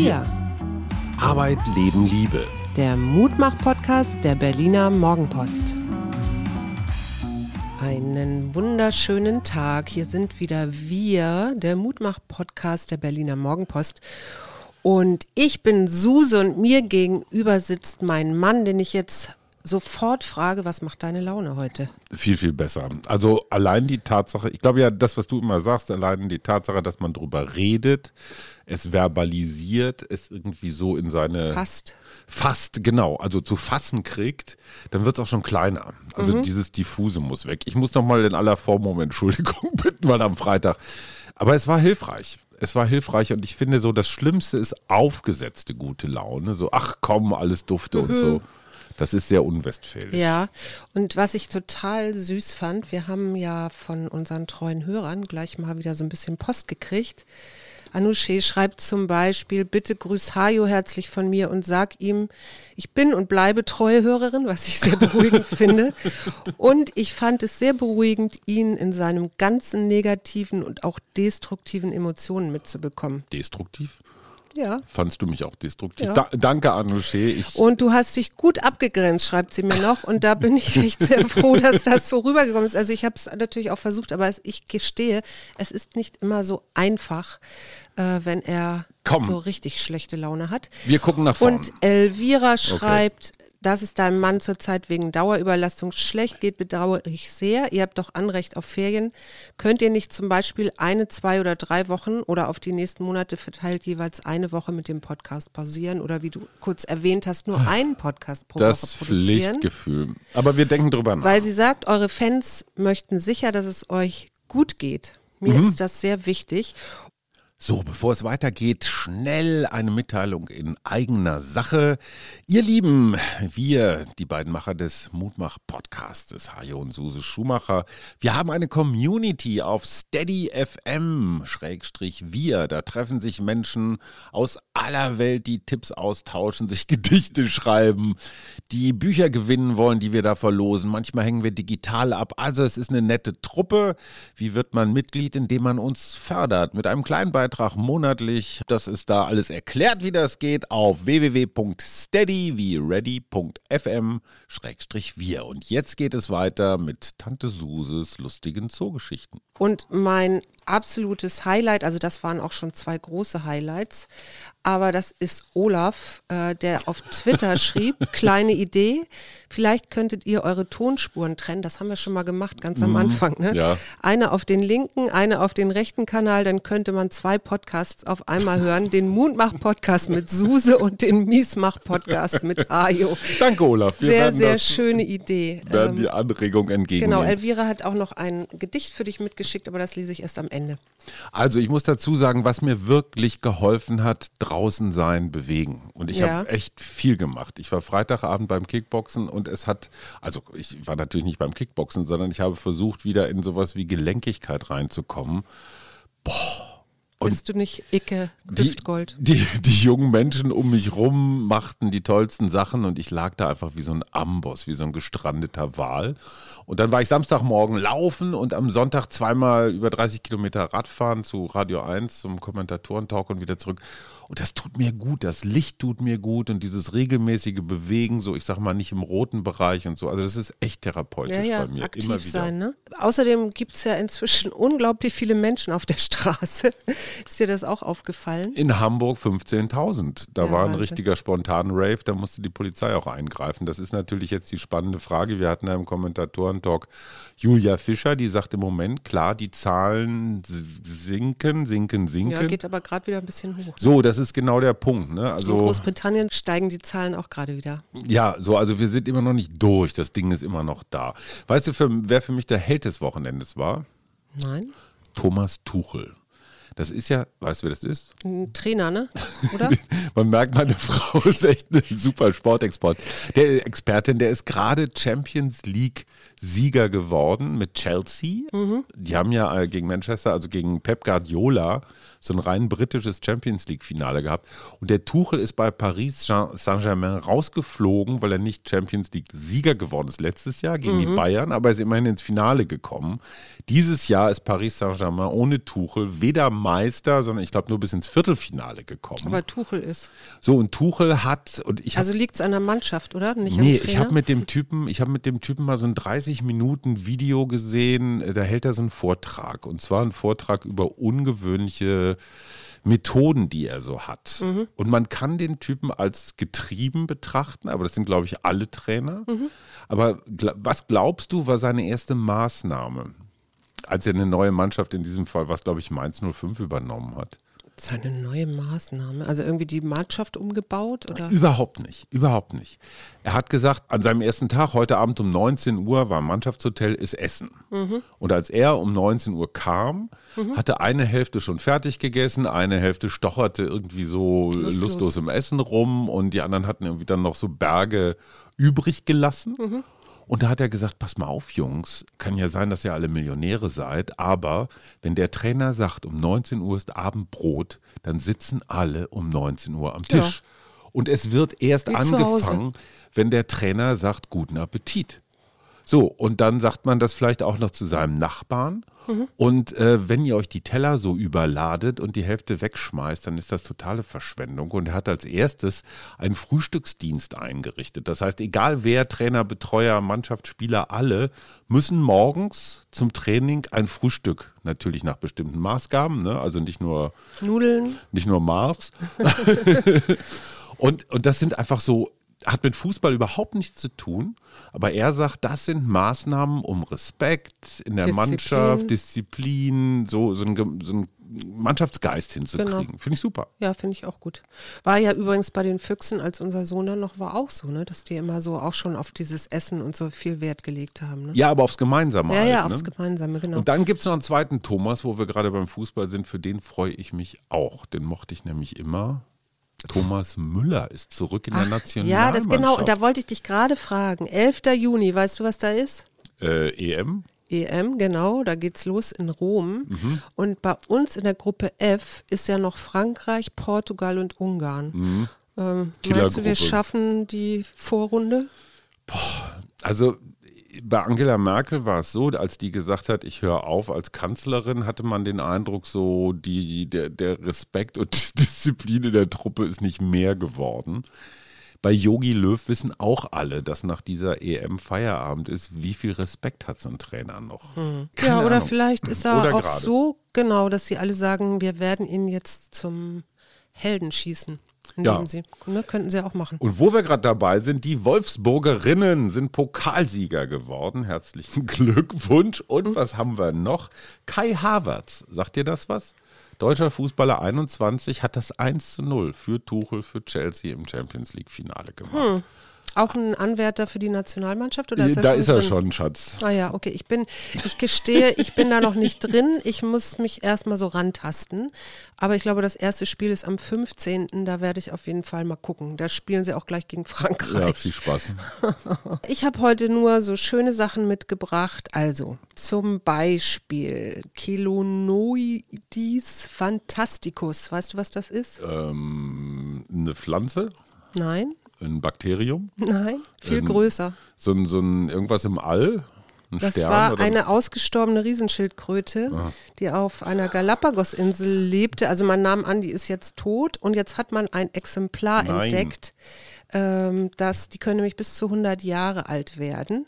Wir. Arbeit, Leben, Liebe. Der Mutmach-Podcast der Berliner Morgenpost. Einen wunderschönen Tag. Hier sind wieder wir, der Mutmach-Podcast der Berliner Morgenpost. Und ich bin Suse und mir gegenüber sitzt mein Mann, den ich jetzt sofort frage, was macht deine Laune heute? Viel, viel besser. Also allein die Tatsache, ich glaube ja, das, was du immer sagst, allein die Tatsache, dass man drüber redet, es verbalisiert, es irgendwie so in seine. Fast. Fast, genau. Also zu fassen kriegt, dann wird es auch schon kleiner. Also mhm. dieses Diffuse muss weg. Ich muss nochmal in aller Form um Entschuldigung bitten, weil am Freitag. Aber es war hilfreich es war hilfreich und ich finde so, das Schlimmste ist aufgesetzte gute Laune. So, ach komm, alles dufte mhm. und so. Das ist sehr unwestfälisch. Ja, und was ich total süß fand, wir haben ja von unseren treuen Hörern gleich mal wieder so ein bisschen Post gekriegt. Anouche schreibt zum Beispiel, bitte grüß Hajo herzlich von mir und sag ihm, ich bin und bleibe treue Hörerin, was ich sehr beruhigend finde. Und ich fand es sehr beruhigend, ihn in seinem ganzen negativen und auch destruktiven Emotionen mitzubekommen. Destruktiv? Ja. Fandst du mich auch destruktiv? Ja. Da, danke, Anouche. Und du hast dich gut abgegrenzt, schreibt sie mir noch. Und da bin ich echt sehr froh, dass das so rübergekommen ist. Also ich habe es natürlich auch versucht, aber ich gestehe, es ist nicht immer so einfach, äh, wenn er Komm. so richtig schlechte Laune hat. Wir gucken nach vorne. Und Elvira schreibt, okay dass es deinem Mann zurzeit wegen Dauerüberlastung schlecht geht, bedauere ich sehr. Ihr habt doch Anrecht auf Ferien. Könnt ihr nicht zum Beispiel eine, zwei oder drei Wochen oder auf die nächsten Monate verteilt jeweils eine Woche mit dem Podcast pausieren oder wie du kurz erwähnt hast, nur einen Podcast pro das Woche produzieren? Das Pflichtgefühl. Aber wir denken drüber nach. Weil sie sagt, eure Fans möchten sicher, dass es euch gut geht. Mir mhm. ist das sehr wichtig. So, bevor es weitergeht, schnell eine Mitteilung in eigener Sache. Ihr Lieben, wir, die beiden Macher des Mutmach-Podcastes, Hajo und Suse Schumacher, wir haben eine Community auf Steady FM, Schrägstrich wir. Da treffen sich Menschen aus aller Welt, die Tipps austauschen, sich Gedichte schreiben, die Bücher gewinnen wollen, die wir da verlosen. Manchmal hängen wir digital ab. Also es ist eine nette Truppe. Wie wird man Mitglied, indem man uns fördert? Mit einem kleinen Beitrag Beitrag monatlich. Das ist da alles erklärt, wie das geht, auf www.steady wie ready.fm wir. Und jetzt geht es weiter mit Tante Suses lustigen Zoogeschichten. Und mein absolutes Highlight, also das waren auch schon zwei große Highlights, aber das ist Olaf, äh, der auf Twitter schrieb, kleine Idee, vielleicht könntet ihr eure Tonspuren trennen, das haben wir schon mal gemacht, ganz am mhm, Anfang. Ne? Ja. Eine auf den linken, eine auf den rechten Kanal, dann könnte man zwei Podcasts auf einmal hören, den Mundmach-Podcast mit Suse und den Miesmach-Podcast mit Ajo. Danke Olaf. Wir sehr, sehr schöne Idee. Werden die ähm, Anregung entgegen. Genau, Elvira hat auch noch ein Gedicht für dich mitgeschickt, aber das lese ich erst am Ende. Ende. Also ich muss dazu sagen, was mir wirklich geholfen hat, draußen sein, bewegen. Und ich ja. habe echt viel gemacht. Ich war Freitagabend beim Kickboxen und es hat, also ich war natürlich nicht beim Kickboxen, sondern ich habe versucht, wieder in sowas wie Gelenkigkeit reinzukommen. Boah und Bist du nicht Icke Düftgold? Die, die, die, jungen Menschen um mich rum machten die tollsten Sachen und ich lag da einfach wie so ein Amboss, wie so ein gestrandeter Wal. Und dann war ich Samstagmorgen laufen und am Sonntag zweimal über 30 Kilometer Radfahren zu Radio 1 zum Kommentatorentalk und wieder zurück. Und das tut mir gut, das Licht tut mir gut und dieses regelmäßige Bewegen, so ich sag mal nicht im roten Bereich und so. Also das ist echt therapeutisch ja, ja, bei mir. Aktiv Immer wieder. sein, ne? Außerdem gibt es ja inzwischen unglaublich viele Menschen auf der Straße. Ist dir das auch aufgefallen? In Hamburg 15.000. Da ja, war ein Wahnsinn. richtiger spontaner Rave, da musste die Polizei auch eingreifen. Das ist natürlich jetzt die spannende Frage. Wir hatten ja im Kommentatoren-Talk Julia Fischer, die sagt im Moment, klar, die Zahlen sinken, sinken, sinken. Ja, geht aber gerade wieder ein bisschen hoch. So, das ist genau der Punkt. Ne? Also, In Großbritannien steigen die Zahlen auch gerade wieder. Ja, so, also wir sind immer noch nicht durch. Das Ding ist immer noch da. Weißt du, für, wer für mich der Held des Wochenendes war? Nein. Thomas Tuchel. Das ist ja, weißt du, wer das ist? Ein Trainer, ne? Oder? Man merkt, meine Frau ist echt eine super Sportexport. Der Expertin, der ist gerade Champions League Sieger geworden mit Chelsea. Mhm. Die haben ja äh, gegen Manchester, also gegen Pep Guardiola, so ein rein britisches Champions League-Finale gehabt. Und der Tuchel ist bei Paris Saint-Germain rausgeflogen, weil er nicht Champions League-Sieger geworden ist letztes Jahr gegen mhm. die Bayern, aber er ist immerhin ins Finale gekommen. Dieses Jahr ist Paris Saint-Germain ohne Tuchel weder Meister, sondern ich glaube nur bis ins Viertelfinale gekommen. Aber Tuchel ist. So, und Tuchel hat. Und ich hab, also liegt es an der Mannschaft, oder? Nicht nee, ich habe mit dem Typen, ich habe mit dem Typen mal so ein 30 Minuten Video gesehen, da hält er so einen Vortrag. Und zwar einen Vortrag über ungewöhnliche Methoden, die er so hat. Mhm. Und man kann den Typen als getrieben betrachten, aber das sind, glaube ich, alle Trainer. Mhm. Aber was glaubst du, war seine erste Maßnahme, als er eine neue Mannschaft, in diesem Fall, was glaube ich Mainz 05 übernommen hat? Seine neue Maßnahme? Also irgendwie die Mannschaft umgebaut? Oder? Überhaupt nicht, überhaupt nicht. Er hat gesagt, an seinem ersten Tag, heute Abend um 19 Uhr, war Mannschaftshotel, ist Essen. Mhm. Und als er um 19 Uhr kam, mhm. hatte eine Hälfte schon fertig gegessen, eine Hälfte stocherte irgendwie so lustlos, lustlos im Essen rum und die anderen hatten irgendwie dann noch so Berge übrig gelassen. Mhm. Und da hat er gesagt, pass mal auf, Jungs, kann ja sein, dass ihr alle Millionäre seid, aber wenn der Trainer sagt, um 19 Uhr ist Abendbrot, dann sitzen alle um 19 Uhr am Tisch. Ja. Und es wird erst Wie angefangen, wenn der Trainer sagt, guten Appetit. So, und dann sagt man das vielleicht auch noch zu seinem Nachbarn. Mhm. Und äh, wenn ihr euch die Teller so überladet und die Hälfte wegschmeißt, dann ist das totale Verschwendung. Und er hat als erstes einen Frühstücksdienst eingerichtet. Das heißt, egal wer, Trainer, Betreuer, Mannschaftsspieler, alle müssen morgens zum Training ein Frühstück, natürlich nach bestimmten Maßgaben, ne? also nicht nur Nudeln, nicht nur Mars. und, und das sind einfach so hat mit Fußball überhaupt nichts zu tun, aber er sagt, das sind Maßnahmen um Respekt in der Disziplin. Mannschaft, Disziplin, so, so, ein, so einen Mannschaftsgeist hinzukriegen. Genau. Finde ich super. Ja, finde ich auch gut. War ja übrigens bei den Füchsen, als unser Sohn dann noch war, auch so, ne? dass die immer so auch schon auf dieses Essen und so viel Wert gelegt haben. Ne? Ja, aber aufs Gemeinsame. Ja, halt, ja, ne? aufs Gemeinsame, genau. Und dann gibt es noch einen zweiten Thomas, wo wir gerade beim Fußball sind, für den freue ich mich auch. Den mochte ich nämlich immer. Thomas Müller ist zurück in Ach, der Nationalmannschaft. Ja, das genau. Und da wollte ich dich gerade fragen. 11. Juni, weißt du, was da ist? Äh, EM? EM, genau, da geht's los in Rom. Mhm. Und bei uns in der Gruppe F ist ja noch Frankreich, Portugal und Ungarn. Mhm. Ähm, meinst du, wir schaffen die Vorrunde? Boah, also bei Angela Merkel war es so, als die gesagt hat, ich höre auf als Kanzlerin, hatte man den Eindruck, so die, der, der Respekt und Disziplin in der Truppe ist nicht mehr geworden. Bei Yogi Löw wissen auch alle, dass nach dieser EM Feierabend ist. Wie viel Respekt hat so ein Trainer noch? Hm. Ja, oder Ahnung. vielleicht ist er oder auch grade. so genau, dass sie alle sagen, wir werden ihn jetzt zum Helden schießen. Ja. Sie, ne, könnten sie auch machen. Und wo wir gerade dabei sind, die Wolfsburgerinnen sind Pokalsieger geworden. Herzlichen Glückwunsch. Und mhm. was haben wir noch? Kai Havertz. Sagt dir das was? Deutscher Fußballer 21 hat das 1 zu 0 für Tuchel, für Chelsea im Champions League Finale gemacht. Hm. Auch ein Anwärter für die Nationalmannschaft? Oder ist da ist er schon, Schatz. Ah ja, okay. Ich bin, ich gestehe, ich bin da noch nicht drin. Ich muss mich erstmal so rantasten. Aber ich glaube, das erste Spiel ist am 15. Da werde ich auf jeden Fall mal gucken. Da spielen sie auch gleich gegen Frankreich. Ja, viel Spaß. Ich habe heute nur so schöne Sachen mitgebracht. Also zum Beispiel Kelonoidis fantasticus. Weißt du, was das ist? Ähm, eine Pflanze? Nein. Ein Bakterium? Nein, viel ein, größer. So ein, so ein irgendwas im All? Ein das Stern war eine ausgestorbene Riesenschildkröte, Aha. die auf einer Galapagos-Insel lebte. Also man nahm an, die ist jetzt tot und jetzt hat man ein Exemplar Nein. entdeckt, ähm, das, die können nämlich bis zu 100 Jahre alt werden,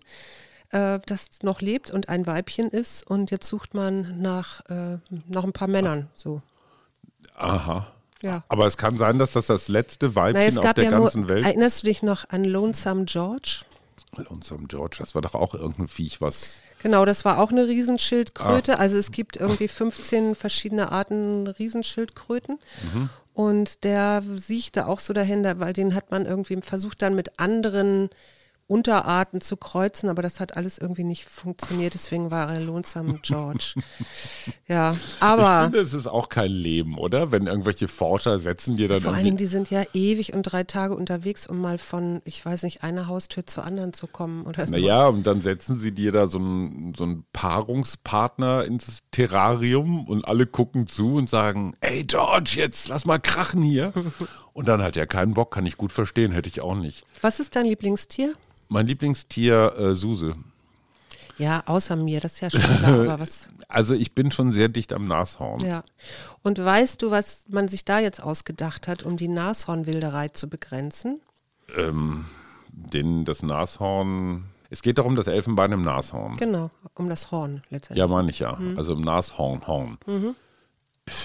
äh, das noch lebt und ein Weibchen ist und jetzt sucht man nach, äh, nach ein paar Männern. So. Aha. Ja. Aber es kann sein, dass das das letzte Weibchen Na, auf der ja ganzen Welt Erinnerst du dich noch an Lonesome George? Lonesome George, das war doch auch irgendein Viech, was. Genau, das war auch eine Riesenschildkröte. Ah. Also es gibt irgendwie 15 verschiedene Arten Riesenschildkröten. Mhm. Und der siechte auch so dahinter, weil den hat man irgendwie versucht dann mit anderen Unterarten zu kreuzen, aber das hat alles irgendwie nicht funktioniert, deswegen war er Lonesome George. ja, aber. Ich finde, es ist auch kein Leben, oder? Wenn irgendwelche Forscher setzen dir dann. Vor allen Dingen, die sind ja ewig und drei Tage unterwegs, um mal von, ich weiß nicht, einer Haustür zur anderen zu kommen oder so. Naja, und dann setzen sie dir da so einen, so einen Paarungspartner ins Terrarium und alle gucken zu und sagen: Ey, George, jetzt lass mal krachen hier. Und dann hat er keinen Bock, kann ich gut verstehen, hätte ich auch nicht. Was ist dein Lieblingstier? Mein Lieblingstier, äh, Suse. Ja, außer mir, das ist ja schon klar, aber was. Also ich bin schon sehr dicht am Nashorn. Ja. Und weißt du, was man sich da jetzt ausgedacht hat, um die Nashornwilderei zu begrenzen? Ähm, den, das Nashorn. Es geht darum, das Elfenbein im Nashorn. Genau, um das Horn letztendlich. Ja, meine ich ja. Also im Nashornhorn.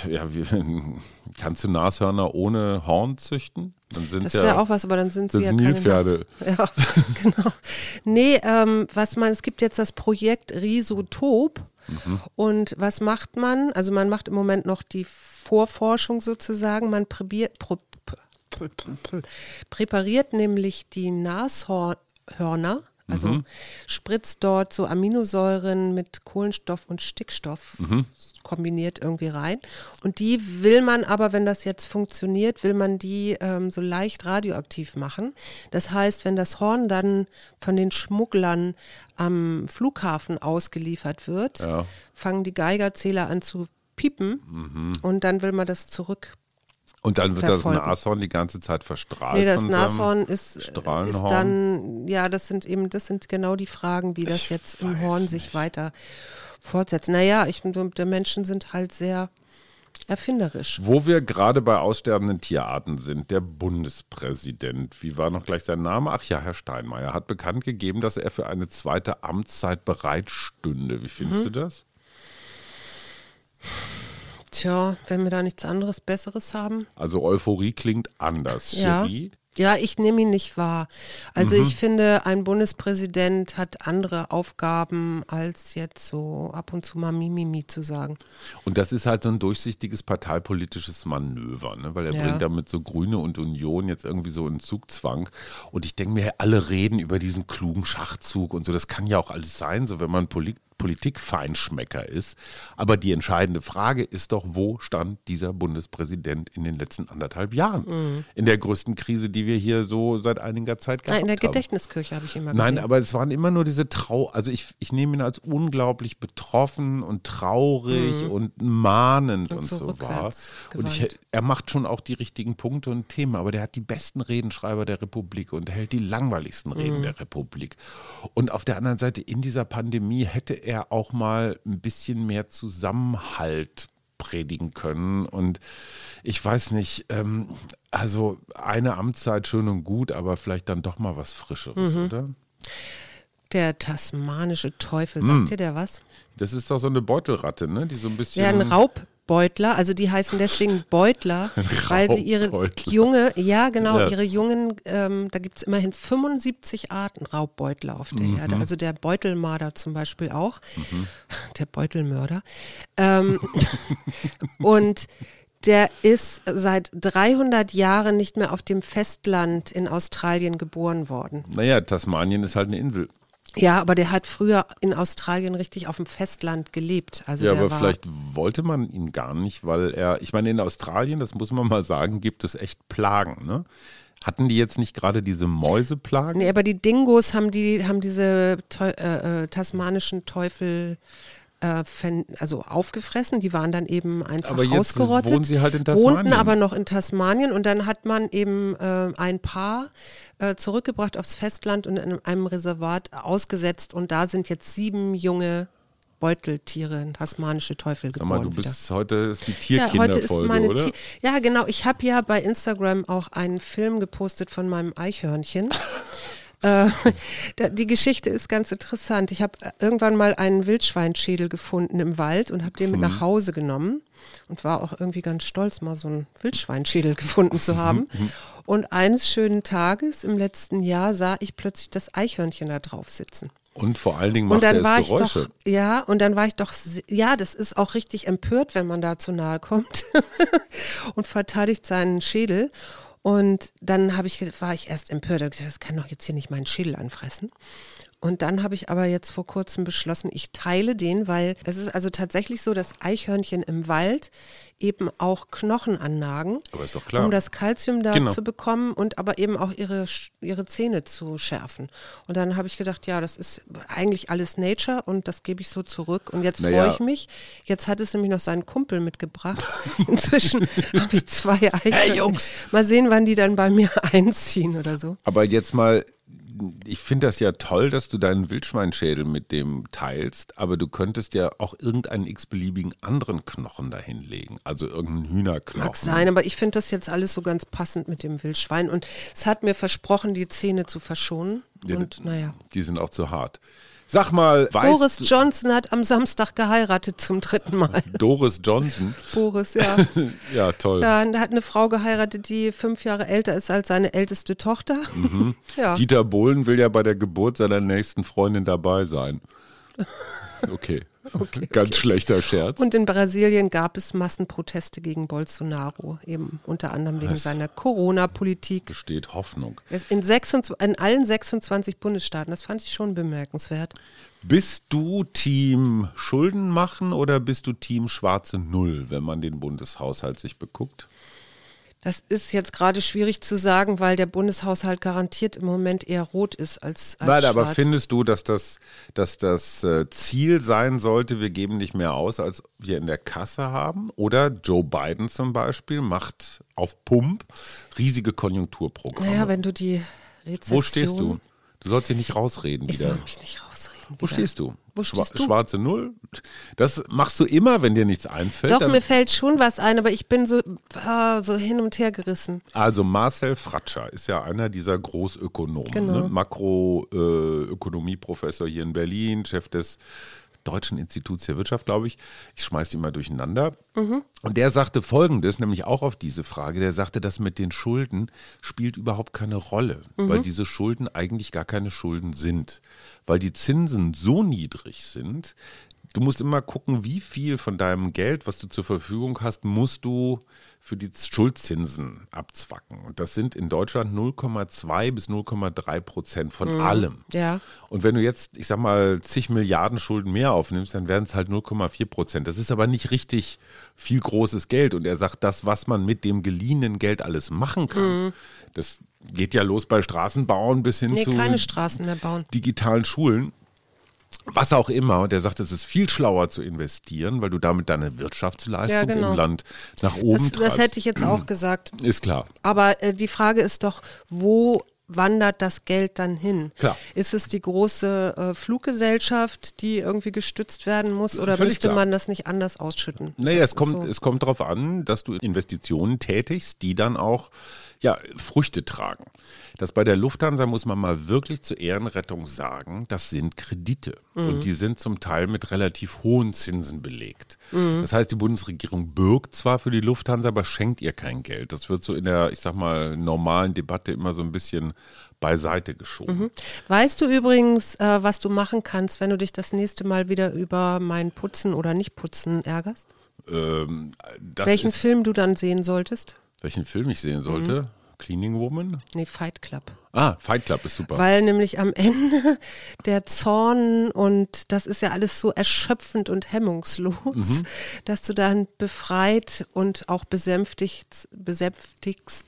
Ja, wie, kannst du Nashörner ohne Horn züchten? Dann sind Das ja, wäre auch was, aber dann sind sie ja sind keine Nilpferde. Ja, genau. Nee, ähm, was man, es gibt jetzt das Projekt Risotop. Mhm. Und was macht man? Also man macht im Moment noch die Vorforschung sozusagen. Man präbiert, pro, pr- pr- pr- präpariert nämlich die Nashörner. Also Mhm. spritzt dort so Aminosäuren mit Kohlenstoff und Stickstoff Mhm. kombiniert irgendwie rein. Und die will man aber, wenn das jetzt funktioniert, will man die ähm, so leicht radioaktiv machen. Das heißt, wenn das Horn dann von den Schmugglern am Flughafen ausgeliefert wird, Ja. fangen die Geigerzähler an zu piepen Mhm. und dann will man das zurück. Und dann wird verfolgen. das Nashorn die ganze Zeit verstrahlt. Nee, das Nashorn ist, ist Strahlenhorn. dann, ja, das sind eben, das sind genau die Fragen, wie das Ich jetzt im Horn sich weiter fortsetzt. Naja, ich, die Menschen sind halt sehr erfinderisch. Wo wir gerade bei aussterbenden Tierarten sind, der Bundespräsident, wie war noch gleich sein Name? Ach ja, Herr Steinmeier, hat bekannt gegeben, dass er für eine zweite Amtszeit bereitstünde. Wie findest Mhm. du das? Tja, wenn wir da nichts anderes Besseres haben. Also Euphorie klingt anders. Ja. Ja, ich nehme ihn nicht wahr. Also ich finde, ein Bundespräsident hat andere Aufgaben, als jetzt so ab und zu mal Mimimi zu sagen. Und das ist halt so ein durchsichtiges parteipolitisches Manöver, ne? weil er Ja. bringt damit so Grüne und Union jetzt irgendwie so in Zugzwang. Und ich denke mir, alle reden über diesen klugen Schachzug und so. Das kann ja auch alles sein, so wenn man Poli Politikfeinschmecker ist. Aber die entscheidende Frage ist doch, wo stand dieser Bundespräsident in den letzten anderthalb Jahren? In der größten Krise, die wir hier so seit einiger Zeit gehabt Nein, in der haben. Gedächtniskirche habe ich immer Nein, gesehen. aber es waren immer nur diese Trau, also ich, ich nehme ihn als unglaublich betroffen und traurig und mahnend und, Mhm. Und so so wahr. Und ich, er macht schon auch die richtigen Punkte und Themen, aber der hat die besten Redenschreiber der Republik und hält die langweiligsten Mhm. Reden der Republik. Und auf der anderen Seite, in dieser Pandemie hätte er auch mal ein bisschen mehr Zusammenhalt predigen können. Und ich weiß nicht, ähm, also eine Amtszeit schön und gut, aber vielleicht dann doch mal was Frischeres, Mhm. oder? Der tasmanische Teufel, Hm. sagt dir der was? Das ist doch so eine Beutelratte, ne? Die so ein bisschen. Ja, ein Raubbeutler, also die heißen deswegen Beutler, weil sie ihre junge, ja genau, Ja. ihre jungen, ähm, da gibt es immerhin 75 Arten Raubbeutler auf der Mhm. Erde. Also der Beutelmarder zum Beispiel auch, der Beutelmörder. Ähm, und der ist seit 300 Jahren nicht mehr auf dem Festland in Australien geboren worden. Naja, Tasmanien ist halt eine Insel. Ja, aber der hat früher in Australien richtig auf dem Festland gelebt. Also ja, aber vielleicht wollte man ihn gar nicht, weil er, ich meine, in Australien, das muss man mal sagen, gibt es echt Plagen, ne? Hatten die jetzt nicht gerade diese Mäuseplagen? Nee, aber die Dingos haben die haben diese Teu äh, äh, tasmanischen Teufel äh, also aufgefressen. Die waren dann eben einfach Aber jetzt ausgerottet. wohnen sie halt in Wohnten Tasmanien. aber noch in Tasmanien und dann hat man eben äh, ein Paar äh, zurückgebracht aufs Festland und in einem Reservat ausgesetzt und da sind jetzt sieben junge Beuteltiere, tasmanische Teufel Sag geboren. mal, du wieder. bist heute die Ja, heute ist Tierkinderfolge, meine oder? Ja, genau. Ich habe ja bei Instagram auch einen Film gepostet von meinem Eichhörnchen. Äh, Die Geschichte ist ganz interessant. Ich habe irgendwann mal einen Wildschweinschädel gefunden im Wald und habe den mit Mhm. nach Hause genommen und war auch irgendwie ganz stolz, mal so einen Wildschweinschädel gefunden zu haben. Mhm. Und eines schönen Tages im letzten Jahr sah ich plötzlich das Eichhörnchen da drauf sitzen. Und vor allen Dingen macht Und dann er war ich Geräusche. doch, ja, und dann war ich doch, ja, das ist auch richtig empört, wenn man da zu nahe kommt und verteidigt seinen Schädel. Und dann ich, war ich erst empört, das kann doch jetzt hier nicht meinen Schädel anfressen. Und dann habe ich aber jetzt vor kurzem beschlossen, ich teile den, weil es ist also tatsächlich so, dass Eichhörnchen im Wald eben auch Knochen annagen, um das Kalzium da Genau. zu bekommen und aber eben auch ihre, ihre Zähne zu schärfen. Und dann habe ich gedacht, ja, das ist eigentlich alles Nature und das gebe ich so zurück. Und jetzt Naja. freue ich mich. Jetzt hat es nämlich noch seinen Kumpel mitgebracht. Inzwischen habe ich zwei Eichhörnchen. Jungs. Mal sehen, wann die dann bei mir einziehen oder so. Aber jetzt mal, ich finde das ja toll, dass du deinen Wildschweinschädel mit dem teilst, aber du könntest ja auch irgendeinen x-beliebigen anderen Knochen dahinlegen. Also irgendeinen Hühnerknochen. Mag sein, aber ich finde das jetzt alles so ganz passend mit dem Wildschwein. Und es hat mir versprochen, die Zähne zu verschonen. Ja, Und naja. Die sind auch zu hart. Sag mal, Boris Johnson hat am Samstag geheiratet zum dritten Mal. Doris Johnson? Boris, ja. Ja, toll. Er hat eine Frau geheiratet, die fünf Jahre älter ist als seine älteste Tochter. Mhm. Ja. Dieter Bohlen will ja bei der Geburt seiner nächsten Freundin dabei sein. Okay. Ganz schlechter Scherz. Und in Brasilien gab es Massenproteste gegen Bolsonaro, eben unter anderem wegen Was? seiner Corona-Politik. Besteht Hoffnung. In, 26, in allen 26 Bundesstaaten, das fand ich schon bemerkenswert. Bist du Team Schulden machen oder bist du Team schwarze Null, wenn man den Bundeshaushalt sich beguckt? Das ist jetzt gerade schwierig zu sagen, weil der Bundeshaushalt garantiert im Moment eher rot ist als, als Nein, schwarz. aber findest du, dass das, dass das äh, Ziel sein sollte, wir geben nicht mehr aus, als wir in der Kasse haben? Oder Joe Biden zum Beispiel macht auf Pump riesige Konjunkturprogramme. naja, wenn du die Rezession... Wo stehst du? Du sollst dich nicht rausreden Ich wieder. soll mich nicht rausreden. Wo stehst du? Wo Schwa- stehst du? Schwarze Null? Das machst du immer, wenn dir nichts einfällt. Doch, mir fällt schon was ein, aber ich bin so, ah, so hin und her gerissen. Also Marcel Fratscher ist ja einer dieser Großökonomen, Genau. ne? Makroökonomieprofessor hier in Berlin, Chef des Deutschen Instituts der Wirtschaft, glaube ich. Ich schmeiß die mal durcheinander. Und der sagte Folgendes, nämlich auch auf diese Frage. Der sagte, das mit den Schulden spielt überhaupt keine Rolle, weil diese Schulden eigentlich gar keine Schulden sind, weil die Zinsen so niedrig sind. Du musst immer gucken, wie viel von deinem Geld, was du zur Verfügung hast, musst du für die Schuldzinsen abzwacken. Und das sind in Deutschland 0,2 bis 0,3 Prozent von allem. Ja. Und wenn du jetzt, ich sag mal, zig Milliarden Schulden mehr aufnimmst, dann werden es halt 0,4 Prozent. Das ist aber nicht richtig viel großes Geld. Und er sagt, das, was man mit dem geliehenen Geld alles machen kann, das geht ja los bei Straßenbauen bis hin Nee, zu digitalen Schulen. Was auch immer, und der sagt, es ist viel schlauer zu investieren, weil du damit deine Wirtschaftsleistung Ja, genau. im Land nach oben Das, das treibst. hätte ich jetzt auch gesagt. Ist klar. Aber äh, die Frage ist doch, wo wandert das Geld dann hin? Klar. Ist es die große äh, Fluggesellschaft, die irgendwie gestützt werden muss, oder Völlig müsste klar. man das nicht anders ausschütten? Naja, Das es kommt, so. es kommt darauf an, dass du Investitionen tätigst, die dann auch ja, Früchte tragen. Das bei der Lufthansa muss man mal wirklich zur Ehrenrettung sagen, das sind Kredite. Mhm. Und die sind zum Teil mit relativ hohen Zinsen belegt. Mhm. Das heißt, die Bundesregierung bürgt zwar für die Lufthansa, aber schenkt ihr kein Geld. Das wird so in der, ich sag mal, normalen Debatte immer so ein bisschen beiseite geschoben. Mhm. Weißt du übrigens, äh, was du machen kannst, wenn du dich das nächste Mal wieder über mein Putzen oder Nicht-Putzen ärgerst? Ähm, Welchen ist, Film du dann sehen solltest? welchen Film ich sehen sollte? Mhm. Cleaning Woman? Nee, Fight Club. Ah, Fight Club ist super. Weil nämlich am Ende der Zorn und das ist ja alles so erschöpfend und hemmungslos, Mhm. dass du dann befreit und auch besänftigt, besänftigst,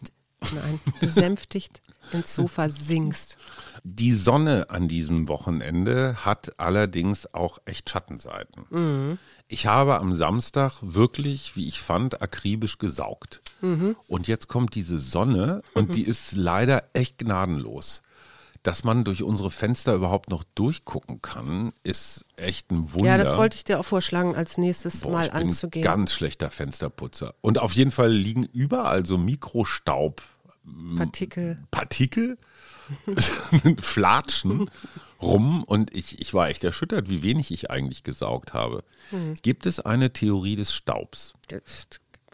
nein, besänftigt ins Sofa singst. Die Sonne an diesem Wochenende hat allerdings auch echt Schattenseiten. Mhm. Ich habe am Samstag wirklich, wie ich fand, akribisch gesaugt. Mhm. Und jetzt kommt diese Sonne und die ist leider echt gnadenlos. Dass man durch unsere Fenster überhaupt noch durchgucken kann, ist echt ein Wunder. Ja, das wollte ich dir auch vorschlagen, als nächstes Boah, mal ich bin anzugehen. Ganz schlechter Fensterputzer. Und auf jeden Fall liegen überall so Mikrostaub. Partikel. Partikel, Flatschen rum und ich, ich war echt erschüttert, wie wenig ich eigentlich gesaugt habe. Mhm. Gibt es eine Theorie des Staubs?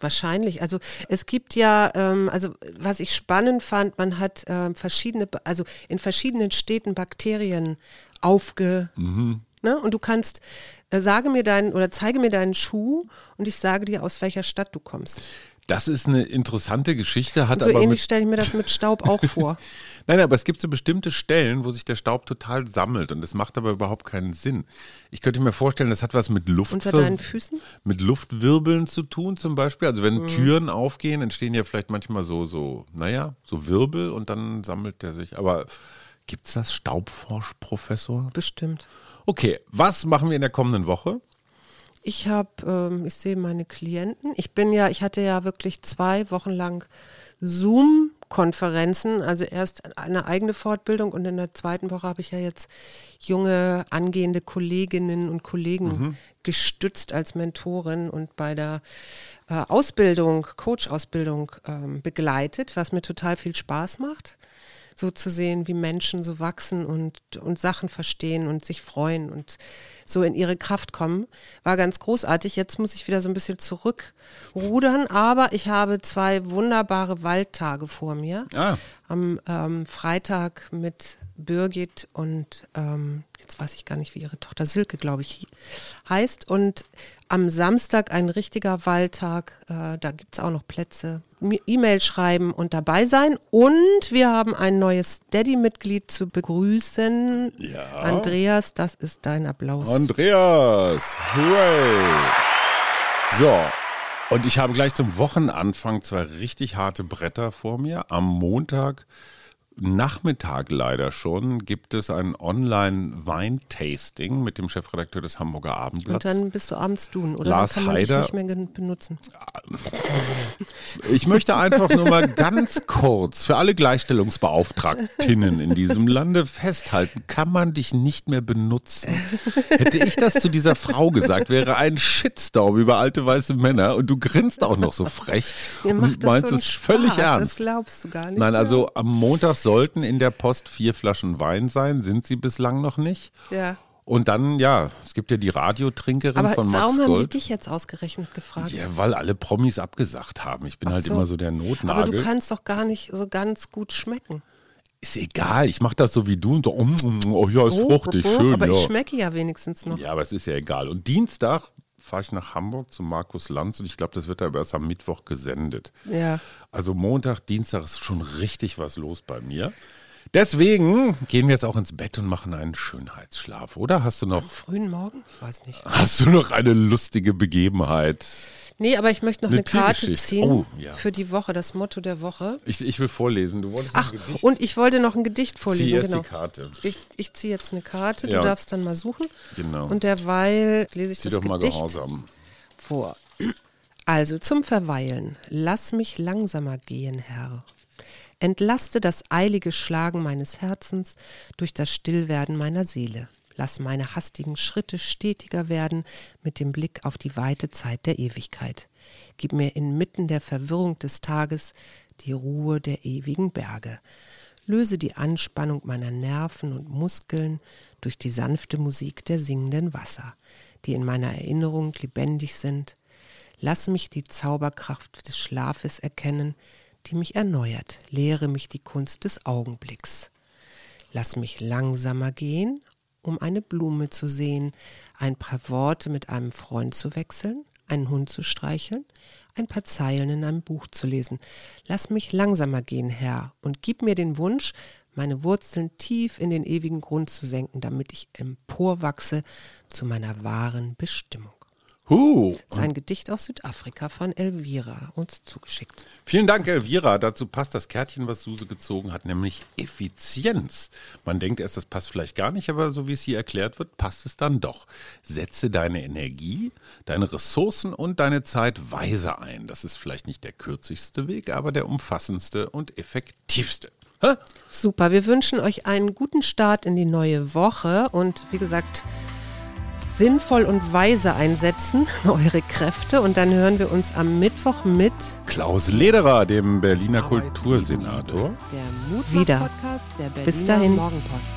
Wahrscheinlich. Also es gibt ja, ähm, also was ich spannend fand, man hat ähm, verschiedene, also in verschiedenen Städten Bakterien aufge. Ne? Und du kannst, äh, sage mir deinen oder zeige mir deinen Schuh und ich sage dir, aus welcher Stadt du kommst. Das ist eine interessante Geschichte, hat so aber ähnlich stelle ich mir das mit Staub auch vor. Nein, aber es gibt so bestimmte Stellen, wo sich der Staub total sammelt und das macht aber überhaupt keinen Sinn. Ich könnte mir vorstellen, das hat was mit Luft Unter deinen Füßen? mit Luftwirbeln zu tun zum Beispiel. Also wenn Türen aufgehen, entstehen ja vielleicht manchmal so, so, naja, so Wirbel und dann sammelt der sich. Aber gibt's das Staubforschprofessor? Bestimmt. Okay, was machen wir in der kommenden Woche? Ich habe, ähm, ich sehe meine Klienten. Ich bin ja, ich hatte ja wirklich zwei Wochen lang Zoom-Konferenzen, also erst eine eigene Fortbildung und in der zweiten Woche habe ich ja jetzt junge angehende Kolleginnen und Kollegen gestützt als Mentorin und bei der äh, Ausbildung, Coach-Ausbildung ähm, begleitet, was mir total viel Spaß macht so zu sehen, wie Menschen so wachsen und, und Sachen verstehen und sich freuen und so in ihre Kraft kommen, war ganz großartig. Jetzt muss ich wieder so ein bisschen zurückrudern, aber ich habe zwei wunderbare Waldtage vor mir. Ah. Am ähm, Freitag mit Birgit und ähm, jetzt weiß ich gar nicht, wie ihre Tochter Silke, glaube ich, heißt. Und am Samstag ein richtiger Waldtag. Äh, da gibt es auch noch Plätze. E-Mail schreiben und dabei sein. Und wir haben ein neues Steady-Mitglied zu begrüßen. Ja. Andreas, das ist dein Applaus. Andreas, hooray! So, und ich habe gleich zum Wochenanfang zwei richtig harte Bretter vor mir. Am Montag Nachmittag leider schon gibt es ein Online-Weintasting mit dem Chefredakteur des Hamburger und Abendblatts. dann bist du abends tun, oder? Lars dann kann man dich nicht mehr benutzen. Ich möchte einfach nur mal ganz kurz für alle Gleichstellungsbeauftragtinnen in diesem Lande festhalten, kann man dich nicht mehr benutzen. Hätte ich das zu dieser Frau gesagt, wäre ein Shitstorm über alte weiße Männer und du grinst auch noch so frech macht und meinst so es völlig Spaß, Das ernst. glaubst du gar nicht. Nein, also am Montag sollten in der Post vier Flaschen Wein sein, sind sie bislang noch nicht. Ja. Und dann, ja, es gibt ja die Radiotrinkerin Aber von Max warum haben die Gold. dich jetzt ausgerechnet gefragt? ja, weil alle Promis abgesagt haben. Ich bin Ach halt so. immer so der Aber Notnagel. du kannst doch gar nicht so ganz gut schmecken. Ist egal, ich mache das so wie du und so, mm, oh ja, ist fruchtig, oh, schön, Aber ja. ich schmecke ja wenigstens noch. ja, aber es ist ja egal. Und Dienstag fahre ich nach Hamburg zu Markus Lanz und ich glaube, das wird aber erst am Mittwoch gesendet. Ja. Also Montag, Dienstag ist schon richtig was los bei mir. Deswegen gehen wir jetzt auch ins Bett und machen einen Schönheitsschlaf, oder? Hast du noch, Frühen Morgen? Ich weiß nicht. hast du noch eine lustige Begebenheit? Nee, aber ich möchte noch Eine eine, Karte ziehen Oh, ja. für die Woche, das Motto der Woche. Ich, ich will vorlesen. Du wolltest Ach, ein Gedicht. und ich wollte noch ein Gedicht Zieh vorlesen. erst Genau. die Karte. Ich, ich ziehe jetzt eine Karte, Ja. du darfst dann mal suchen. Genau. Und derweil lese ich Zieh das doch mal Gedicht Gehorsam. vor. Also zum Verweilen, lass mich langsamer gehen, Herr. Entlaste das eilige Schlagen meines Herzens durch das Stillwerden meiner Seele. Lass meine hastigen Schritte stetiger werden mit dem Blick auf die weite Zeit der Ewigkeit. Gib mir inmitten der Verwirrung des Tages die Ruhe der ewigen Berge. Löse die Anspannung meiner Nerven und Muskeln durch die sanfte Musik der singenden Wasser, die in meiner Erinnerung lebendig sind. Lass mich die Zauberkraft des Schlafes erkennen, die mich erneuert. Lehre mich die Kunst des Augenblicks. Lass mich langsamer gehen, um eine Blume zu sehen, ein paar Worte mit einem Freund zu wechseln, einen Hund zu streicheln, ein paar Zeilen in einem Buch zu lesen. Lass mich langsamer gehen, Herr, und gib mir den Wunsch, meine Wurzeln tief in den ewigen Grund zu senken, damit ich emporwachse zu meiner wahren Bestimmung. Huh. Das ist ein Gedicht aus Südafrika von Elvira uns zugeschickt. Vielen Dank, Elvira. Dazu passt das Kärtchen, was Suse gezogen hat, nämlich Effizienz. Man denkt erst, das passt vielleicht gar nicht, aber so wie es hier erklärt wird, passt es dann doch. Setze deine Energie, deine Ressourcen und deine Zeit weise ein. Das ist vielleicht nicht der kürzigste Weg, aber der umfassendste und effektivste. Hä? Super, wir wünschen euch einen guten Start in die neue Woche und wie gesagt, sinnvoll und weise einsetzen, eure Kräfte. Und dann hören wir uns am Mittwoch mit Klaus Lederer, dem Berliner Kultursenator. Der Mutmach Wieder. Podcast der Berliner Bis dahin. Morgenpost.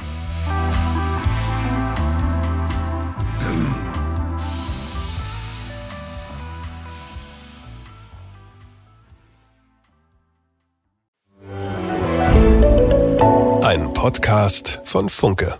Ein Podcast von Funke.